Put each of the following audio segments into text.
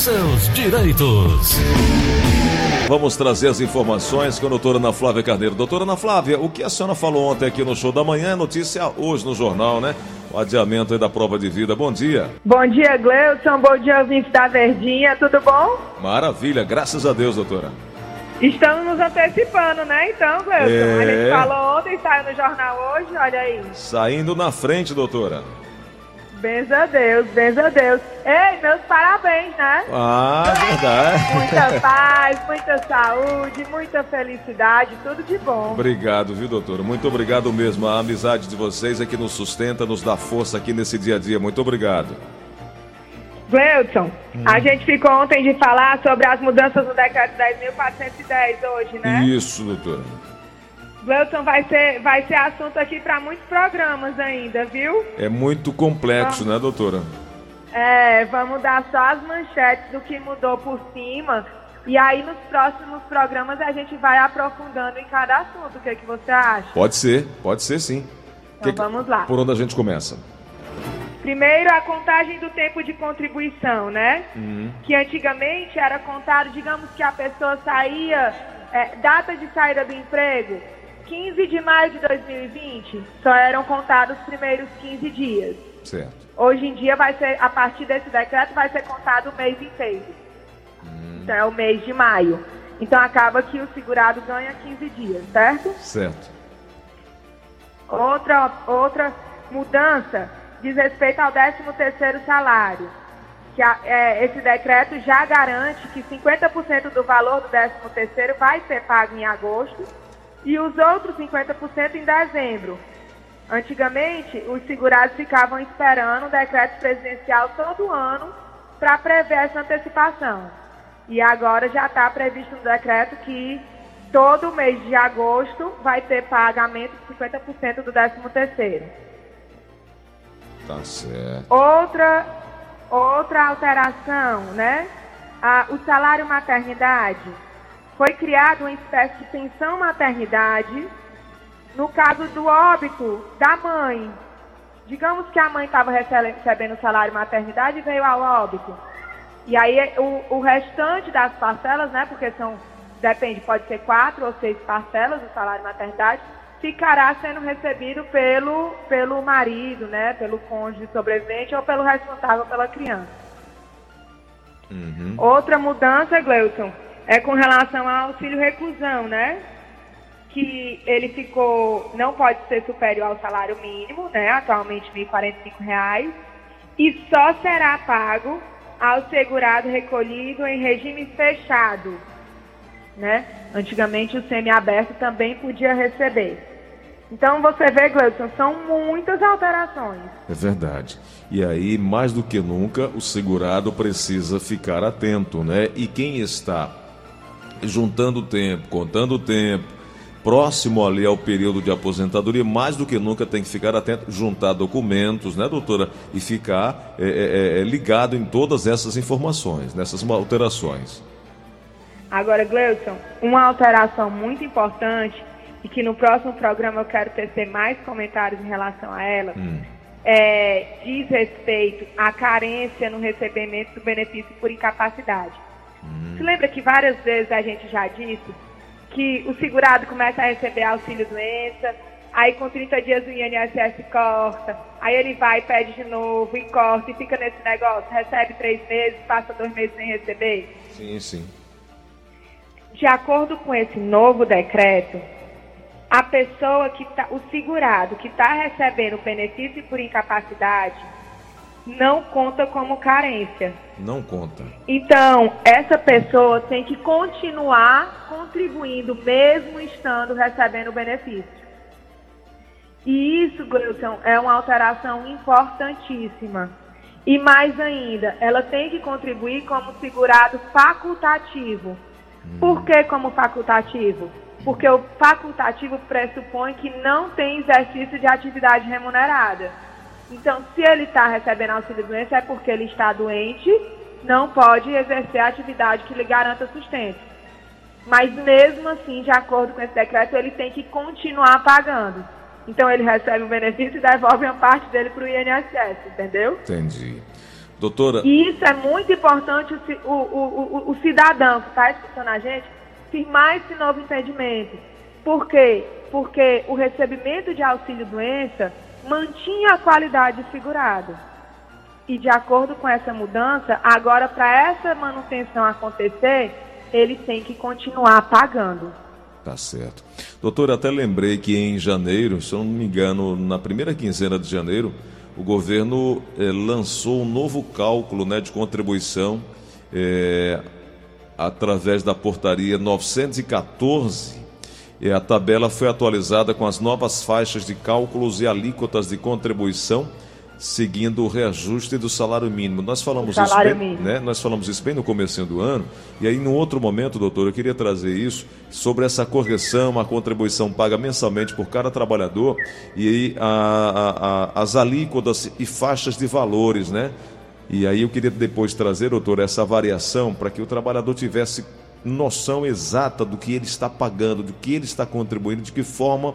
seus direitos. Vamos trazer as informações com a doutora Ana Flávia Carneiro. Doutora Ana Flávia, o que a senhora falou ontem aqui no show da manhã é notícia hoje no jornal, né? O adiamento da prova de vida. Bom dia. Bom dia, Gleuson. Bom dia, ouvintes da Verdinha. Tudo bom? Maravilha, graças a Deus, doutora. Estamos nos antecipando, né? Então, Gleuson. É. A gente falou ontem, saiu no jornal hoje, olha aí. Saindo na frente, doutora. Benza a Deus, benza a Deus. Ei, meus parabéns, né? Ah, verdade. Muita paz, muita saúde, muita felicidade, tudo de bom. Obrigado, viu, doutora? Muito obrigado mesmo. A amizade de vocês é que nos sustenta, nos dá força aqui nesse dia a dia. Muito obrigado. Gleudson, a gente ficou ontem de falar sobre as mudanças no decreto 10.410 hoje, né? Isso, doutora. Gleudson vai ser, vai ser assunto aqui para muitos programas ainda, viu? É muito complexo, né, doutora? É, vamos dar só as manchetes do que mudou por cima. E aí nos próximos programas a gente vai aprofundando em cada assunto. O que, que você acha? Pode ser, pode ser sim. Então Que- vamos lá. Por onde a gente começa? Primeiro, a contagem do tempo de contribuição, né? Uhum. Que antigamente era contado, digamos que a pessoa saía, é, data de saída do emprego, 15 de maio de 2020, só eram contados os primeiros 15 dias. Certo. Hoje em dia, vai ser, a partir desse decreto, vai ser contado o mês inteiro. Então, é o mês de maio. Então, acaba que o segurado ganha 15 dias, certo? Certo. Outra, outra mudança diz respeito ao 13º salário. Que a- é, esse decreto já garante que 50% do valor do 13º vai ser pago em agosto e os outros 50% em dezembro. Antigamente, os segurados ficavam esperando o decreto presidencial todo ano para prever essa antecipação. E agora já está previsto no decreto que todo mês de agosto vai ter pagamento de 50% do 13º. Tá certo. Outra, outra alteração, né? Ah, o salário maternidade. Foi criado uma espécie de pensão maternidade no caso do óbito da mãe. Digamos que a mãe estava recebendo o salário maternidade e veio ao óbito. E aí o, o restante das parcelas, né? Porque são, depende, pode ser quatro ou seis parcelas do salário maternidade, ficará sendo recebido pelo, pelo marido, né? Pelo cônjuge sobrevivente ou pelo responsável pela criança. Uhum. Outra mudança, Gleuton, é com relação ao auxílio reclusão, né? Que ele ficou, não pode ser superior ao salário mínimo, né? Atualmente R$ 1.045, e só será pago ao segurado recolhido em regime fechado, né? Antigamente o semiaberto também podia receber. Então você vê, Gleuton, são muitas alterações. É verdade. E aí, mais do que nunca, o segurado precisa ficar atento, né? E quem está juntando tempo, contando tempo, próximo ali ao período de aposentadoria, mais do que nunca tem que ficar atento, juntar documentos, né, doutora? E ficar é, é, é, ligado em todas essas informações, nessas alterações. Agora, Gleuson, uma alteração muito importante e que no próximo programa eu quero tecer mais comentários em relação a ela, Hum. é, diz respeito à carência no recebimento do benefício por incapacidade. Você lembra que várias vezes a gente já disse que o segurado começa a receber auxílio doença, aí com 30 dias o INSS corta, aí ele vai, pede de novo e corta e fica nesse negócio, recebe três meses, passa dois meses sem receber? Sim, sim. De acordo com esse novo decreto, a pessoa que tá, o segurado que está recebendo o benefício por incapacidade não conta como carência. Não conta. Então, essa pessoa tem que continuar contribuindo, mesmo estando recebendo o benefício. E isso, Gleuton, é uma alteração importantíssima. E mais ainda, ela tem que contribuir como segurado facultativo. Por que como facultativo? Porque o facultativo pressupõe que não tem exercício de atividade remunerada. Então, se ele está recebendo auxílio doença, é porque ele está doente, não pode exercer a atividade que lhe garanta sustento. Mas mesmo assim, de acordo com esse decreto, ele tem que continuar pagando. Então ele recebe o benefício e devolve uma parte dele para o INSS, entendeu? Entendi. Doutora. E isso é muito importante o, o, o, o cidadão que está escutando a gente firmar esse novo entendimento. Por quê? Porque o recebimento de auxílio-doença mantinha a qualidade segurada. E de acordo com essa mudança, agora para essa manutenção acontecer, ele tem que continuar pagando. Tá certo. Doutor, até lembrei que em janeiro, se eu não me engano, na primeira quinzena de janeiro, o governo eh, lançou um novo cálculo né, de contribuição eh, através da portaria 914. E a tabela foi atualizada com as novas faixas de cálculos e alíquotas de contribuição seguindo o reajuste do salário mínimo. Nós falamos, isso bem, né? Nós falamos isso bem no começo do ano, e aí, num outro momento, doutor, eu queria trazer isso sobre essa correção, a contribuição paga mensalmente por cada trabalhador, e aí a, a, a, as alíquotas e faixas de valores, né? E aí eu queria depois trazer, doutor, essa variação para que o trabalhador tivesse noção exata do que ele está pagando, do que ele está contribuindo, de que forma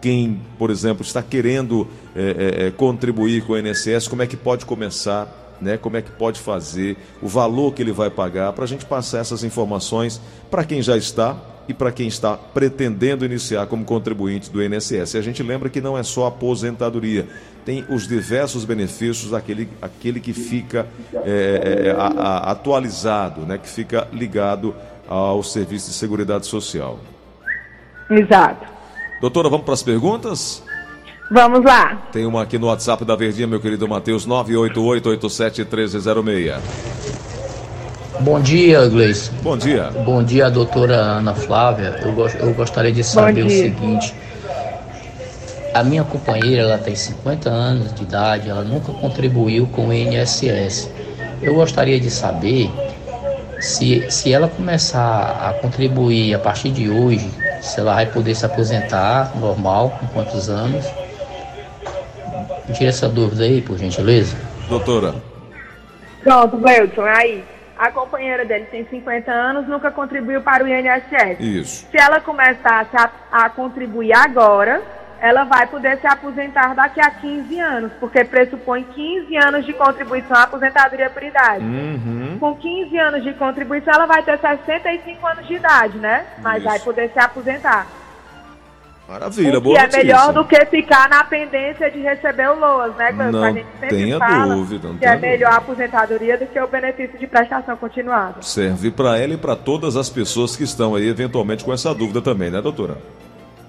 quem, por exemplo, está querendo é, é, é contribuir com o INSS, como é que pode começar, né? como é que pode fazer, o valor que ele vai pagar, para a gente passar essas informações para quem já está e para quem está pretendendo iniciar como contribuinte do INSS. E a gente lembra que não é só aposentadoria, tem os diversos benefícios aquele, aquele que fica é, é, a, a, atualizado, né? que fica ligado ao Serviço de Seguridade Social. Exato. Doutora, vamos para as perguntas? Vamos lá. Tem uma aqui no WhatsApp da Verdinha, meu querido Matheus, 988-87-1306. Bom dia, Gleice. Bom dia. Bom dia, doutora Ana Flávia. Eu, go eu gostaria de saber o seguinte. A minha companheira, ela tem 50 anos de idade, ela nunca contribuiu com o INSS. Eu gostaria de saber se, se ela começar a contribuir a partir de hoje, se ela vai poder se aposentar normal, com quantos anos. Tira essa dúvida aí, por gentileza. Doutora. Pronto, Wilson, aí. A companheira dele tem 50 anos, nunca contribuiu para o INSS. Isso. Se ela começasse a, a contribuir agora, ela vai poder se aposentar daqui a 15 anos, porque pressupõe 15 anos de contribuição à aposentadoria por idade. Uhum. Com 15 anos de contribuição, ela vai ter 65 anos de idade, né? Mas Isso. vai poder se aposentar. Maravilha, o boa que é melhor do que ficar na pendência de receber o LOAS, né, Cleusa? Não a gente sempre tenha fala dúvida. Não que é melhor a aposentadoria do que o benefício de prestação continuada. Serve para ela e para todas as pessoas que estão aí eventualmente com essa dúvida também, né, doutora?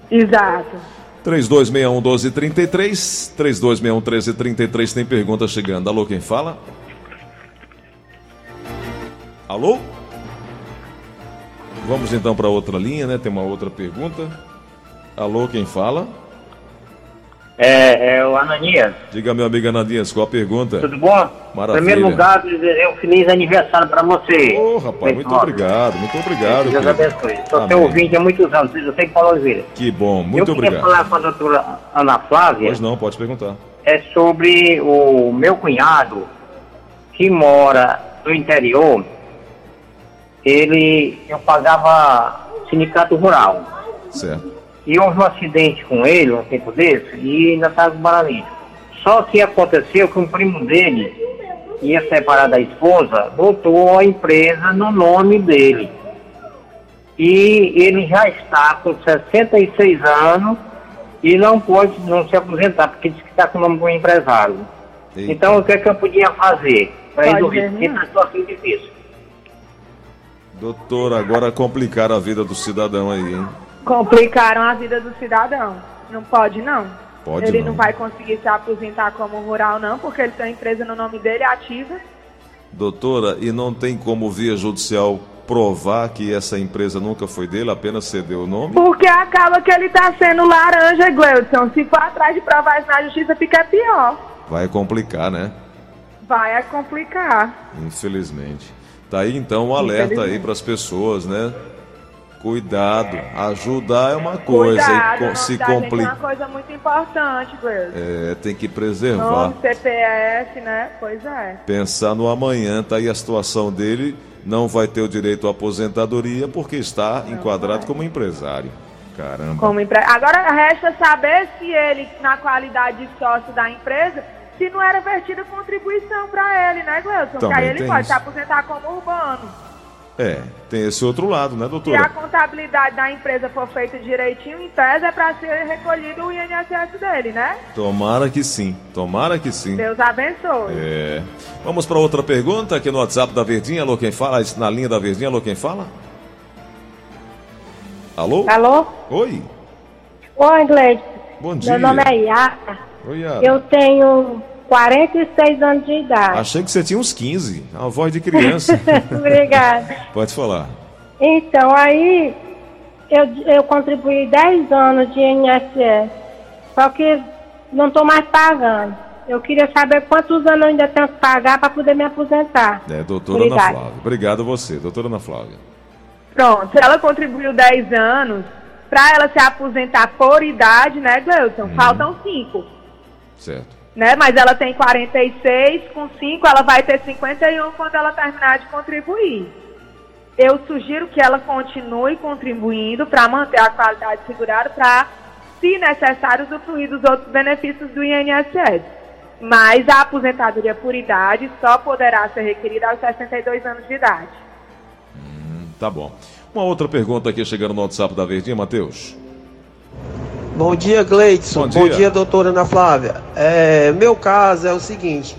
Exato. 3261 1233, 3261 1333 tem pergunta chegando. Alô, quem fala? Alô? Vamos então para outra linha, né? Tem uma outra pergunta. Alô, quem fala? É, é o Ananias. Diga, meu amigo Ananias, qual a pergunta? Tudo bom? Maravilha. Em primeiro lugar, desejar um feliz aniversário para você. Ô, oh, rapaz, muito obrigado, muito obrigado. Deus abençoe. Sou seu ouvinte há muitos anos, eu sei que Paulo Oliveira. Que bom, muito eu obrigado. Eu queria falar com a doutora Ana Flávia. Pois não, pode perguntar. É sobre o meu cunhado, que mora no interior. Ele, eu pagava sindicato rural. Certo. E houve um acidente com ele um tempo desse e ainda estava com paralisia. Só que aconteceu que um primo dele ia separar da esposa, botou a empresa no nome dele. E ele já está com 66 anos e não pode não se aposentar, porque diz que está com o nome do empresário. Eita. Então o que, é que eu podia fazer para resolver essa situação difícil? Doutor, agora complicar a vida do cidadão aí, hein? Complicaram a vida do cidadão. Não pode, não. Pode ele não. não vai conseguir se aposentar como rural, não, porque ele tem uma empresa no nome dele ativa. Doutora, e não tem como via judicial provar que essa empresa nunca foi dele, apenas cedeu o nome? Porque acaba que ele está sendo laranja, Gleudson. Se for atrás de provar isso na justiça, fica pior. Vai complicar, né? Vai complicar. Infelizmente. Tá aí então um alerta aí para as pessoas, né? Cuidado, ajudar é uma coisa, Cuidado, e se complica. É uma coisa muito importante, Gleison. É, tem que preservar. Nome, CPF, né? Pois é. Pensar no amanhã, tá aí a situação dele, não vai ter o direito à aposentadoria porque está não enquadrado vai. como empresário. Caramba. Como empre... Agora resta saber se ele, na qualidade de sócio da empresa, se não era vertida contribuição para ele, né, Gleuton? Também Que aí ele pode se isso. aposentar como urbano. É, tem esse outro lado, né, Se a contabilidade da empresa for feita direitinho, em tese é para ser recolhido o INSS dele, né? Tomara que sim, tomara que sim. Deus abençoe. É. Vamos para outra pergunta aqui no WhatsApp da Verdinha. Alô, quem fala? Na linha da Verdinha, alô, quem fala? Alô? Alô? Oi. Oi, Gleide. Bom dia. Meu nome é Yara. Oi, Yara. Eu tenho 46 anos de idade. Achei que você tinha uns 15. A voz de criança. Obrigada. Pode falar. Então, aí eu, eu contribuí 10 anos de INSS. Só que não estou mais pagando. Eu queria saber quantos anos eu ainda tenho que pagar para poder me aposentar. É, doutora Ana Obrigada. Flávia. Obrigado a você, doutora Ana Flávia. Pronto, se ela contribuiu 10 anos, para ela se aposentar por idade, né, Gleuton? Faltam 5. Certo. Né? Mas ela tem 46, com 5 ela vai ter 51 quando ela terminar de contribuir. Eu sugiro que ela continue contribuindo para manter a qualidade segurada para, se necessário, usufruir dos outros benefícios do INSS. Mas a aposentadoria por idade só poderá ser requerida aos 62 anos de idade. Tá bom. Uma outra pergunta aqui chegando no WhatsApp da Verdinha, Matheus. Bom dia, Gleidson. Bom Bom dia. dia, doutora Ana Flávia. É, meu caso é o seguinte: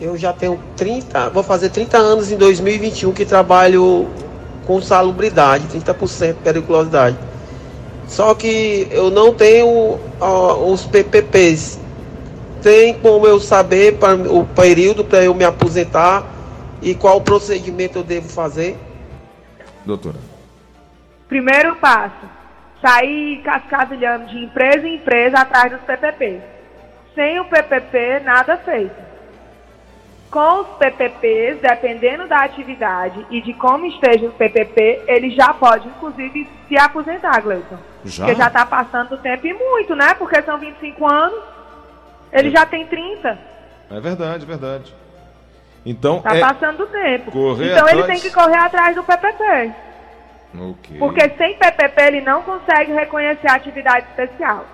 eu já tenho 30, vou fazer 30 anos em 2021 que trabalho com salubridade, 30% periculosidade. Só que eu não tenho ó, os PPPs. Tem como eu saber pra, o período para eu me aposentar e qual procedimento eu devo fazer? Doutora. Primeiro passo, sair cascavilhando de empresa em empresa atrás dos PPP. Sem o PPP, nada feito. Com os PPPs, dependendo da atividade e de como esteja o PPP, ele já pode, inclusive, se aposentar, Gleison. Já? Porque já está passando o tempo e muito, né? Porque são 25 anos, ele já tem 30. É verdade, verdade. Então Está é. passando o tempo. correr então ele atrás- tem que correr atrás do PPP. Ok. Porque sem PPP ele não consegue reconhecer a atividade especial.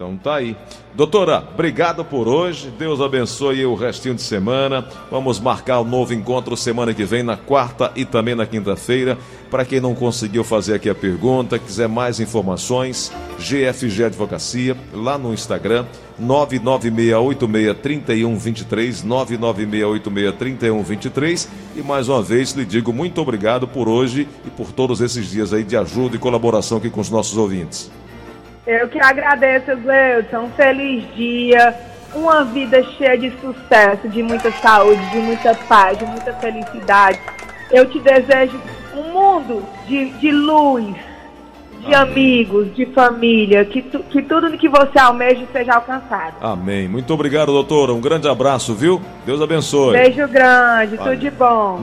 Então tá aí. Doutora, obrigado por hoje. Deus abençoe o restinho de semana. Vamos marcar o novo encontro semana que vem, na quarta e também na quinta-feira. Para quem não conseguiu fazer aqui a pergunta, quiser mais informações, GFG Advocacia, lá no Instagram, 996863123, 996863123. E mais uma vez lhe digo muito obrigado por hoje e por todos esses dias aí de ajuda e colaboração aqui com os nossos ouvintes. Eu que agradeço, Gleudson. Um feliz dia, uma vida cheia de sucesso, de muita saúde, de muita paz, de muita felicidade. Eu te desejo um mundo de, de luz, de amigos, de família, que, tu- que tudo que você almeja seja alcançado. Amém. Muito obrigado, doutora. Um grande abraço, viu? Deus abençoe. Beijo grande, Valeu. tudo de bom.